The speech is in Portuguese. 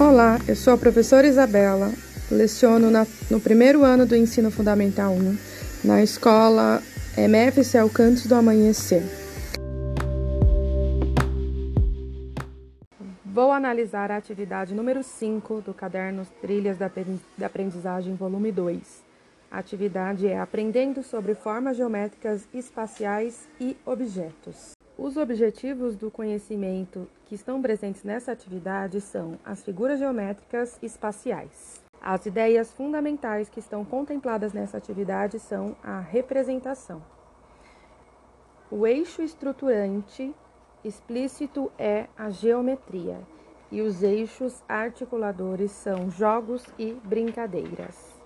Olá, eu sou a professora Isabela, leciono na, no primeiro ano do Ensino Fundamental 1, na escola MFC Alcantes do Amanhecer. Vou analisar a atividade número 5 do caderno Trilhas da Aprendizagem, volume 2. A atividade é Aprendendo sobre formas geométricas espaciais e objetos. Os objetivos do conhecimento que estão presentes nessa atividade são as figuras geométricas espaciais. As ideias fundamentais que estão contempladas nessa atividade são a representação. O eixo estruturante explícito é a geometria e os eixos articuladores são jogos e brincadeiras.